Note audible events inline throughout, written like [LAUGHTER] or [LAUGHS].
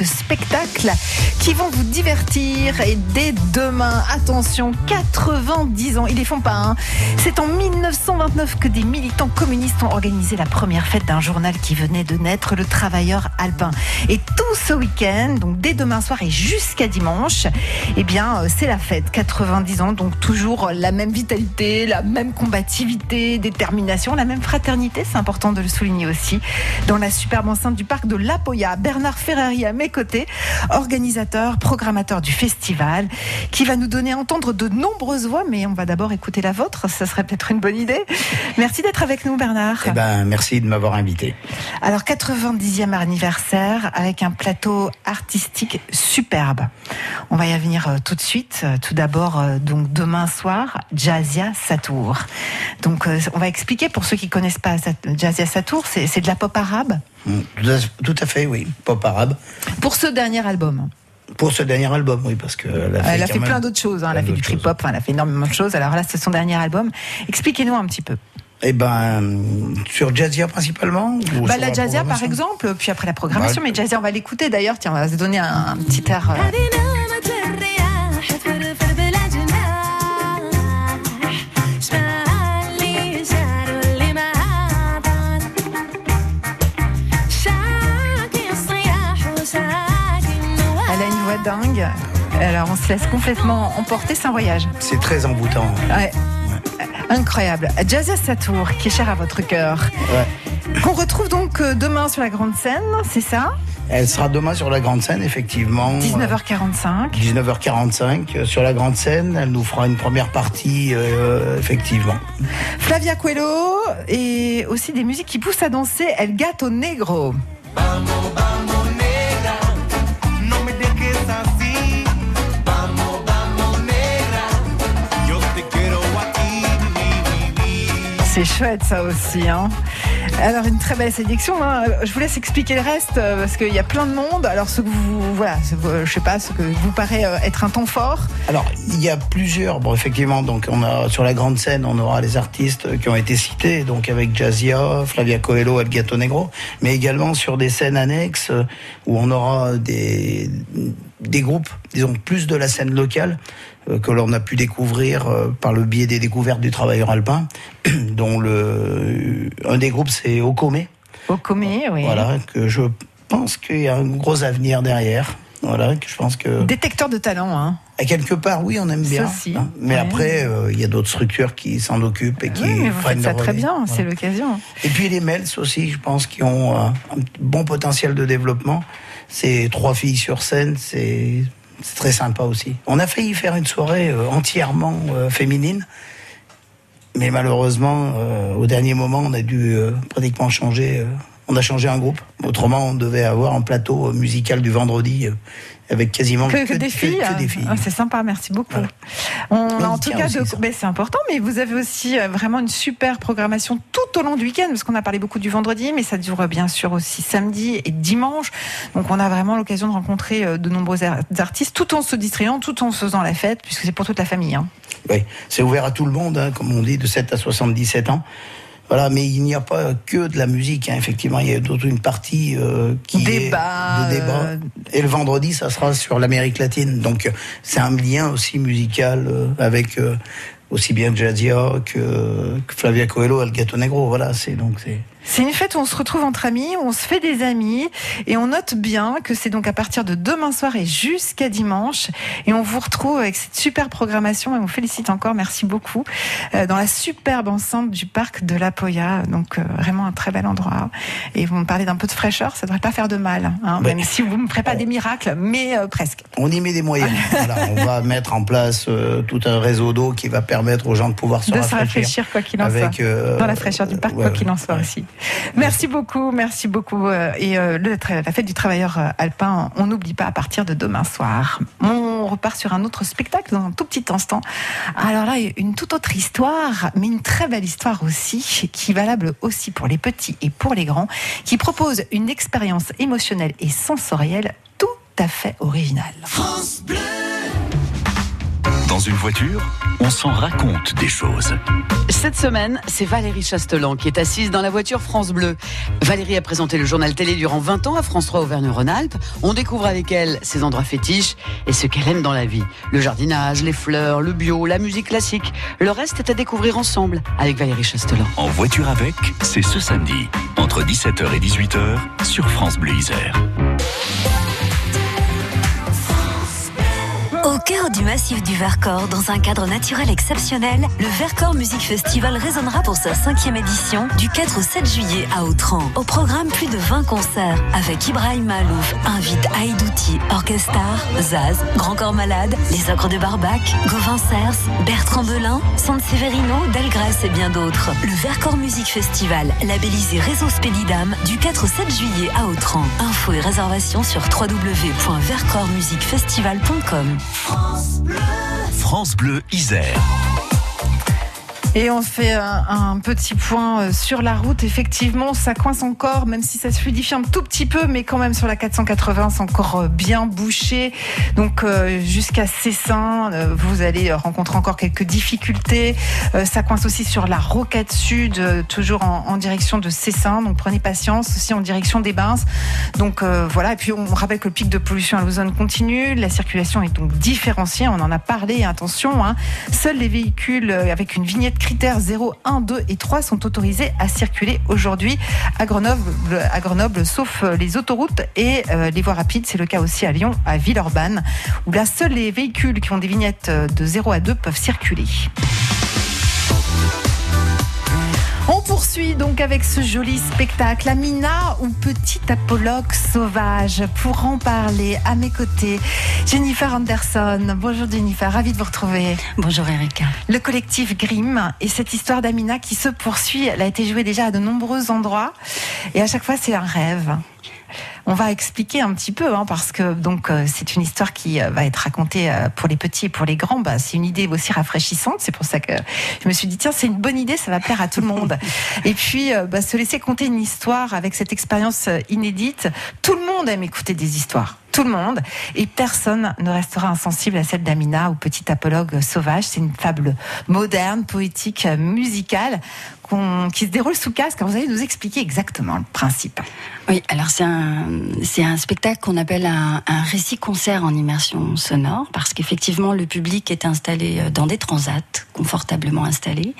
quelques spectacles qui vont vous divertir. Et dès demain, attention, 90 ans, ils les font pas. Hein. C'est en 1929 que des militants communistes ont organisé la première fête d'un journal qui venait de naître, le Travailleur alpin. Et tout ce week-end, donc dès demain soir et jusqu'à dimanche, eh bien, euh, c'est la fête. 90 ans, donc toujours la même vitalité, la même combativité, détermination, la même fraternité. C'est important de le souligner aussi. Dans la superbe enceinte du parc de La Poya, Bernard Ferrari mes côtés, organisateur, programmateur du festival, qui va nous donner à entendre de nombreuses voix, mais on va d'abord écouter la vôtre. Ça serait peut-être une bonne idée. Merci d'être avec nous, Bernard. Eh ben, merci de m'avoir invité. Alors, 90e anniversaire avec un plateau artistique superbe. On va y revenir euh, tout de suite. Euh, tout d'abord, euh, donc demain soir, Jazzia Satour. Donc, on va expliquer pour ceux qui connaissent pas Jazzia Satour, c'est de la pop arabe. Tout à fait, oui, pop arabe. Pour ce dernier album. Pour ce dernier album, oui, parce que elle a fait, plein d'autres choses. Hein. Elle a fait du trip hop, elle a fait énormément de choses. Alors là, c'est son dernier album. Expliquez-nous un petit peu. Eh ben, sur Jazzia principalement bah, La Jazzia par exemple, puis après la programmation. Mais Jazzia, on va l'écouter d'ailleurs. Tiens, on va se donner un, petit air. Euh. Voix dingue. Alors on se laisse complètement emporter, c'est un voyage. C'est très envoûtant. Ouais. Incroyable. Jazzia Satour, qui est cher à votre cœur. Ouais. Qu'on retrouve donc euh, demain sur la grande scène, c'est ça? Elle sera demain sur la grande scène, effectivement. 19h45. 19h45 euh, sur la grande scène. Elle nous fera une première partie, euh, effectivement. Flavia Coelho et aussi des musiques qui poussent à danser. Elle gâte au negro. C'est chouette ça aussi. Hein. Alors une très belle sélection. Hein. Je vous laisse expliquer le reste euh, parce qu'il y a plein de monde. Alors ce que vous, voilà, je sais pas, ce que vous paraît euh, être un temps fort. Alors il y a plusieurs. Bon effectivement, donc on a sur la grande scène, on aura les artistes qui ont été cités, donc avec Jazzia, Flavia Coelho, El Gato Negro, mais également sur des scènes annexes euh, où on aura des des groupes, disons plus de la scène locale que l'on a pu découvrir euh, par le biais des découvertes du travailleur alpin, [CLEARS THROAT] dont le un des groupes c'est Okome. Okome, oui. Voilà, que je pense qu'il y a un gros avenir derrière. Voilà, que je pense que détecteur de talent, hein. À quelque part, oui, on aime bien. Hein. Mais après, euh, il y a d'autres structures qui s'en occupent et qui oui, mais vous faites ça très bien, c'est l'occasion. Et puis les Mels aussi, je pense, qui ont un bon potentiel de développement. C'est trois filles sur scène, c'est c'est très sympa aussi. On a failli faire une soirée euh, entièrement euh, féminine, mais malheureusement, euh, au dernier moment, on a dû pratiquement changer. On a changé un groupe. Autrement, on devait avoir un plateau musical du vendredi avec quasiment que, des filles. Ah, c'est sympa, merci beaucoup. en tout cas, c'est important, mais vous avez aussi euh, vraiment une super programmation tout au long du week-end, parce qu'on a parlé beaucoup du vendredi, mais ça dure bien sûr aussi samedi et dimanche. Donc on a vraiment l'occasion de rencontrer euh, de nombreux artistes, tout en se distrayant, tout en faisant la fête, puisque c'est pour toute la famille. Hein. Oui, c'est ouvert à tout le monde, hein, comme on dit, de 7 à 77 ans. Voilà, mais il n'y a pas que de la musique. Hein. Effectivement, il y a toute une partie euh, qui est de débat. Euh, Et le vendredi, ça sera sur l'Amérique latine. Donc, c'est un lien aussi musical euh, avec aussi bien Jazzia que, Flavia Coelho, El Gato Negro. Voilà, c'est donc c'est. C'est une fête où on se retrouve entre amis, où on se fait des amis, et on note bien que c'est donc à partir de demain soir et jusqu'à dimanche. Et on vous retrouve avec cette super programmation, et on vous félicite encore, merci beaucoup, euh, dans la superbe enceinte du parc de la Poya. Donc euh, vraiment un très bel endroit. Et vous me parlez d'un peu de fraîcheur, ça devrait pas faire de mal, hein, même si vous ne ferez pas des miracles, mais euh, presque. On y met des moyens. [LAUGHS] voilà, on va mettre en place tout un réseau d'eau qui va permettre aux gens de pouvoir se de rafraîchir. se rafraîchir quoi qu'il en soit. dans la fraîcheur du parc, quoi qu'il en soit aussi. Merci beaucoup, merci beaucoup. Euh, et euh, la fête du travailleur euh, alpin, on n'oublie pas à partir de demain soir. On repart sur un autre spectacle dans un tout petit instant. Alors là, une toute autre histoire, mais une très belle histoire aussi, qui est valable aussi pour les petits et pour les grands, qui propose une expérience émotionnelle et sensorielle tout à fait originale. France Bleu une voiture, on s'en raconte des choses. Cette semaine, c'est Valérie Chastelan qui est assise dans la voiture France Bleu. Valérie a présenté le journal télé durant 20 ans à France 3 Auvergne-Rhône-Alpes. On découvre avec elle ses endroits fétiches et ce qu'elle aime dans la vie. Le jardinage, les fleurs, le bio, la musique classique. Le reste est à découvrir ensemble avec Valérie Chastelan. En voiture avec, c'est ce samedi, entre 17h et 18h, sur France Bleu Isère. Au cœur du massif du Vercors, dans un cadre naturel exceptionnel, le Vercors Music Festival résonnera pour sa cinquième édition du 4 au 7 juillet à Autran. Au programme, plus de 20 concerts avec Ibrahim Malouf, invite Aïdouti, Orchestar, Zaz, Grand Corps Malade, Les Ogres de Barbac, Gauvin Cers, Bertrand Belin, San Severino, Delgrès et bien d'autres. Le Vercors Music Festival, labellisé Réseau Spédidam, du 4 au 7 juillet à Autran. Infos et réservations sur www.vercorsmusicfestival.com. France Bleu, France Bleu Isère. Et on fait un, un, petit point euh, sur la route. Effectivement, ça coince encore, même si ça se fluidifie un tout petit peu, mais quand même sur la 480, c'est encore euh, bien bouché. Donc euh, jusqu'à Cessin, vous allez rencontrer encore quelques difficultés. ça coince aussi sur la Roquette Sud, toujours en, en, direction de Cessin. Donc prenez patience aussi en direction des Bains. Donc voilà. Et puis on rappelle que le pic de pollution à l'ozone continue. La circulation est donc différenciée. On en a parlé. Attention, hein. seuls les véhicules avec une vignette critères 0, 1, 2 et 3 sont autorisés à circuler aujourd'hui à Grenoble, sauf les autoroutes et euh, les voies rapides. C'est le cas aussi à Lyon, à Villeurbanne, où là, seuls les véhicules qui ont des vignettes de 0 à 2 peuvent circuler. On poursuit donc avec ce joli spectacle Amina ou Petit Apologue sauvage. Pour en parler, à mes côtés, Jennifer Anderson. Bonjour Jennifer, ravie de vous retrouver. Bonjour Erika. Le collectif Grimm et cette histoire d'Amina qui se poursuit, elle a été jouée déjà à de nombreux endroits et à chaque fois c'est un rêve. On va expliquer un petit peu, hein, parce que donc euh, c'est une histoire qui euh, va être racontée euh, pour les petits et pour les grands. Bah, c'est une idée aussi rafraîchissante. C'est pour ça que je me suis dit tiens, c'est une bonne idée, ça va plaire à tout le monde. [LAUGHS] et puis bah, se laisser conter une histoire avec cette expérience inédite. Tout le monde aime écouter des histoires tout le monde, et personne ne restera insensible à celle d'Amina ou Petit Apologue sauvage. C'est une fable moderne, poétique, musicale qui se déroule sous casque. vous allez nous expliquer exactement le principe. Oui, alors c'est un, spectacle qu'on appelle un, récit-concert en immersion sonore, parce qu'effectivement le public est installé euh, dans des transats, confortablement installés,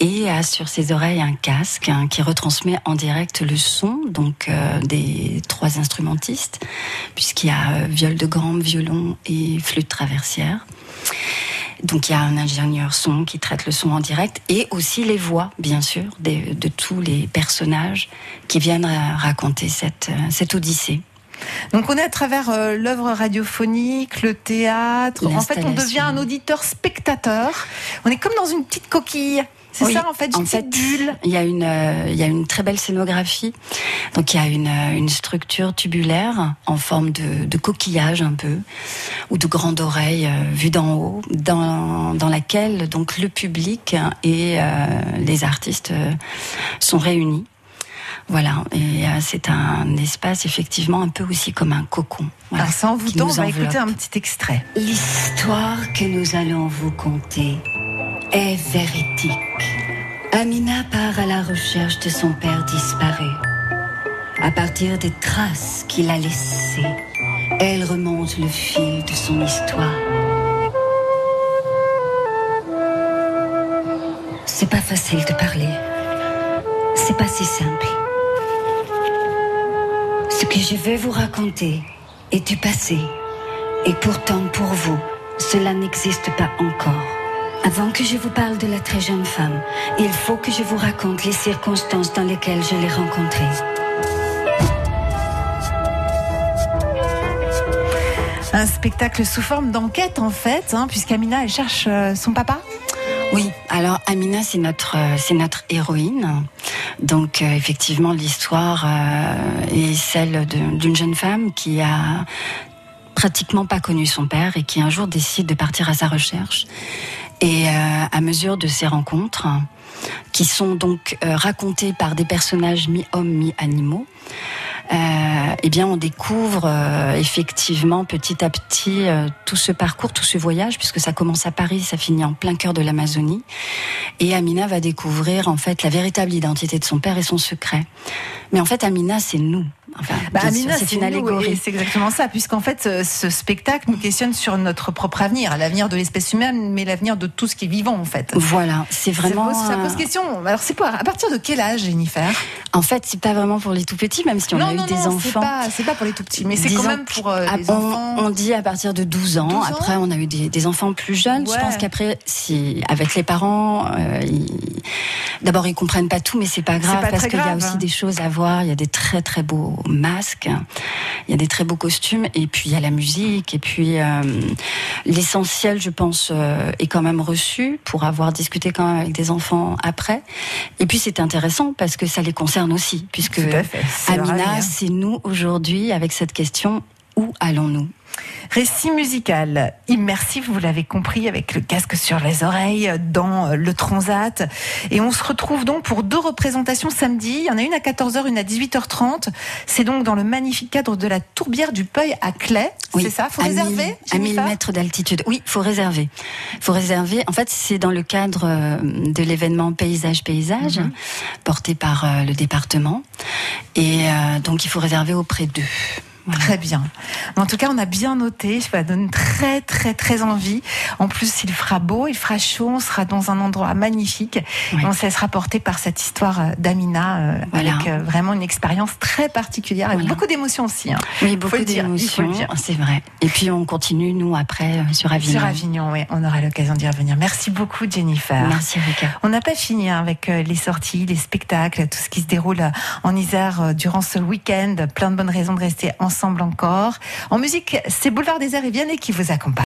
et a sur ses oreilles un casque hein, qui retransmet en direct le son, donc euh, des trois instrumentistes, puisqu'il y a euh, viol de gambe, violon et flûte traversière. Donc il y a un ingénieur son qui traite le son en direct et aussi les voix, bien sûr, de, de tous les personnages qui viennent raconter cette, cette odyssée. Donc on est à travers euh, l'œuvre radiophonique, le théâtre. En fait, on devient un auditeur spectateur. On est comme dans une petite coquille. C'est ça en fait, en fait, Il y a une, euh, il y a une très belle scénographie. Donc il y a une, euh, une structure tubulaire en forme de, de, coquillage un peu ou de grande oreille euh, vue d'en haut, dans, dans laquelle donc le public et les artistes sont réunis. Voilà, et c'est un espace effectivement un peu aussi comme un cocon. Voilà, Alors sans vous on va écouter un petit extrait. L'histoire que nous allons vous conter est véridique. Amina part à la recherche de son père disparu. À partir des traces qu'il a laissées, elle remonte le fil de son histoire. C'est pas facile de parler. C'est pas si simple. Ce que je vais vous raconter est du passé. Et pourtant, pour vous, cela n'existe pas encore. Avant que je vous parle de la très jeune femme, il faut que je vous raconte les circonstances dans lesquelles je l'ai rencontrée. Un spectacle sous forme d'enquête en fait, hein, puisqu'Amina elle cherche euh, son papa. Oui, alors Amina c'est notre euh, c'est notre héroïne. Donc euh, effectivement l'histoire est celle d'une jeune femme qui a pratiquement pas connu son père et qui un jour décide de partir à sa recherche. Et euh, à mesure de ces rencontres, qui sont donc euh, racontées par des personnages mi-hommes, mi-animaux, eh bien, on découvre euh, effectivement petit à petit euh, tout ce parcours, tout ce voyage, puisque ça commence à Paris, ça finit en plein cœur de l'Amazonie. Et Amina va découvrir en fait la véritable identité de son père et son secret. Mais en fait, Amina, c'est nous. Enfin, bah, c'est une allégorie. C'est exactement ça, puisqu'en fait, ce spectacle nous questionne sur notre propre avenir, l'avenir de l'espèce humaine, mais l'avenir de tout ce qui est vivant, en fait. Voilà, c'est vraiment. Ça pose, question. Alors, c'est quoi? À partir de quel âge, Jennifer? En fait, c'est pas vraiment pour les tout petits, même si on a eu des enfants. C'est pas, pas pour les tout petits, mais c'est quand même pour euh, les enfants. On dit à partir de 12 ans. Après, on a eu des, enfants plus jeunes. Je pense qu'après, si avec les parents, euh, d'abord ils comprennent pas tout, mais c'est pas grave parce qu'il y a aussi des choses à voir. Il y a des très très beaux masques, il y a des très beaux costumes, et puis il y a la musique, et puis euh, l'essentiel, je pense, euh, est quand même reçu pour avoir discuté quand même avec des enfants après. Et puis c'est intéressant parce que ça les concerne aussi, puisque Amina, c'est nous aujourd'hui avec cette question où allons-nous? Récit musical immersif, vous l'avez compris, avec le casque sur les oreilles dans le Transat. Et on se retrouve donc pour deux représentations samedi. Il y en a une à 14h, une à 18h30. C'est donc dans le magnifique cadre de la Tourbière du Peuil à Clay. c'est ça Faut réserver À 1000 mètres d'altitude. Oui, faut réserver. Faut réserver. En fait, c'est dans le cadre euh, de l'événement Paysage Paysage, mhm. porté par euh, le département. Et euh, donc, il faut réserver auprès d'eux. Très bien. En tout cas, on a bien noté. Ça donne très, très, très envie. En plus, il fera beau, il fera chaud. On sera dans un endroit magnifique. On se laissera porter par cette histoire euh, d'Amina, euh, avec euh, vraiment une expérience très particulière, avec beaucoup d'émotions aussi. Hein. Oui, beaucoup d'émotions. C'est vrai. Et puis, on continue, nous, après, sur Avignon. Sur Avignon, oui. On aura l'occasion d'y revenir. Merci beaucoup, Jennifer. Merci, Rika. On n'a pas fini hein, avec les sorties, les spectacles, tout ce qui se déroule en Isère durant ce week-end. Plein de bonnes raisons de rester ensemble En musique, c'est Boulevard des Airs et Vianney qui vous accompagne.